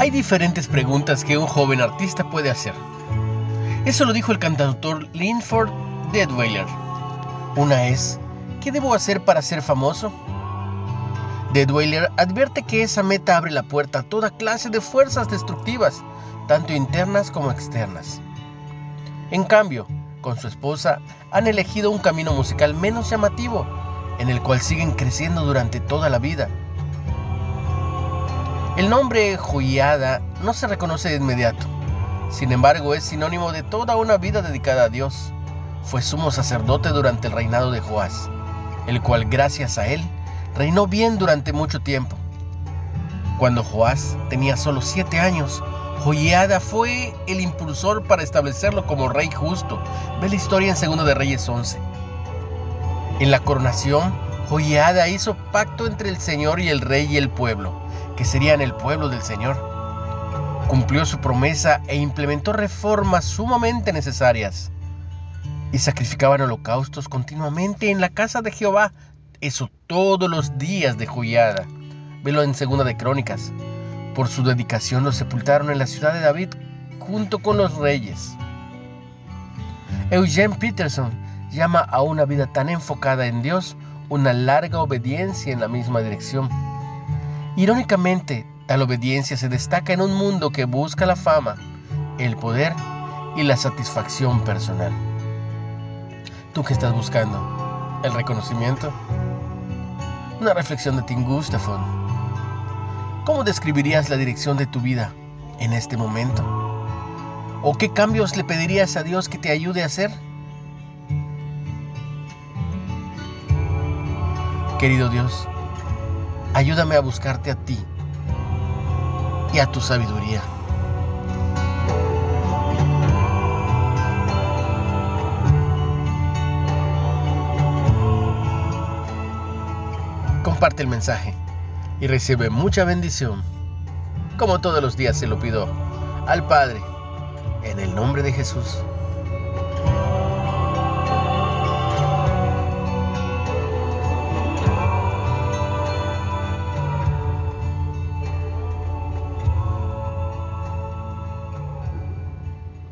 Hay diferentes preguntas que un joven artista puede hacer. Eso lo dijo el cantautor Linford Deadweiler. Una es, ¿qué debo hacer para ser famoso? Deadweiler advierte que esa meta abre la puerta a toda clase de fuerzas destructivas, tanto internas como externas. En cambio, con su esposa han elegido un camino musical menos llamativo, en el cual siguen creciendo durante toda la vida. El nombre Joiada no se reconoce de inmediato, sin embargo es sinónimo de toda una vida dedicada a Dios. Fue sumo sacerdote durante el reinado de Joás, el cual gracias a él reinó bien durante mucho tiempo. Cuando Joás tenía solo siete años, Joiada fue el impulsor para establecerlo como rey justo. Ve la historia en 2 de Reyes 11. En la coronación, Joiada hizo pacto entre el Señor y el rey y el pueblo, que serían el pueblo del Señor. Cumplió su promesa e implementó reformas sumamente necesarias. Y sacrificaban holocaustos continuamente en la casa de Jehová, eso todos los días de Joiada. Velo en Segunda de Crónicas. Por su dedicación lo sepultaron en la ciudad de David junto con los reyes. Eugene Peterson llama a una vida tan enfocada en Dios una larga obediencia en la misma dirección. Irónicamente, tal obediencia se destaca en un mundo que busca la fama, el poder y la satisfacción personal. ¿Tú qué estás buscando? ¿El reconocimiento? Una reflexión de Tim Gustafson ¿Cómo describirías la dirección de tu vida en este momento? ¿O qué cambios le pedirías a Dios que te ayude a hacer? Querido Dios, ayúdame a buscarte a ti y a tu sabiduría. Comparte el mensaje y recibe mucha bendición. Como todos los días se lo pido al Padre, en el nombre de Jesús.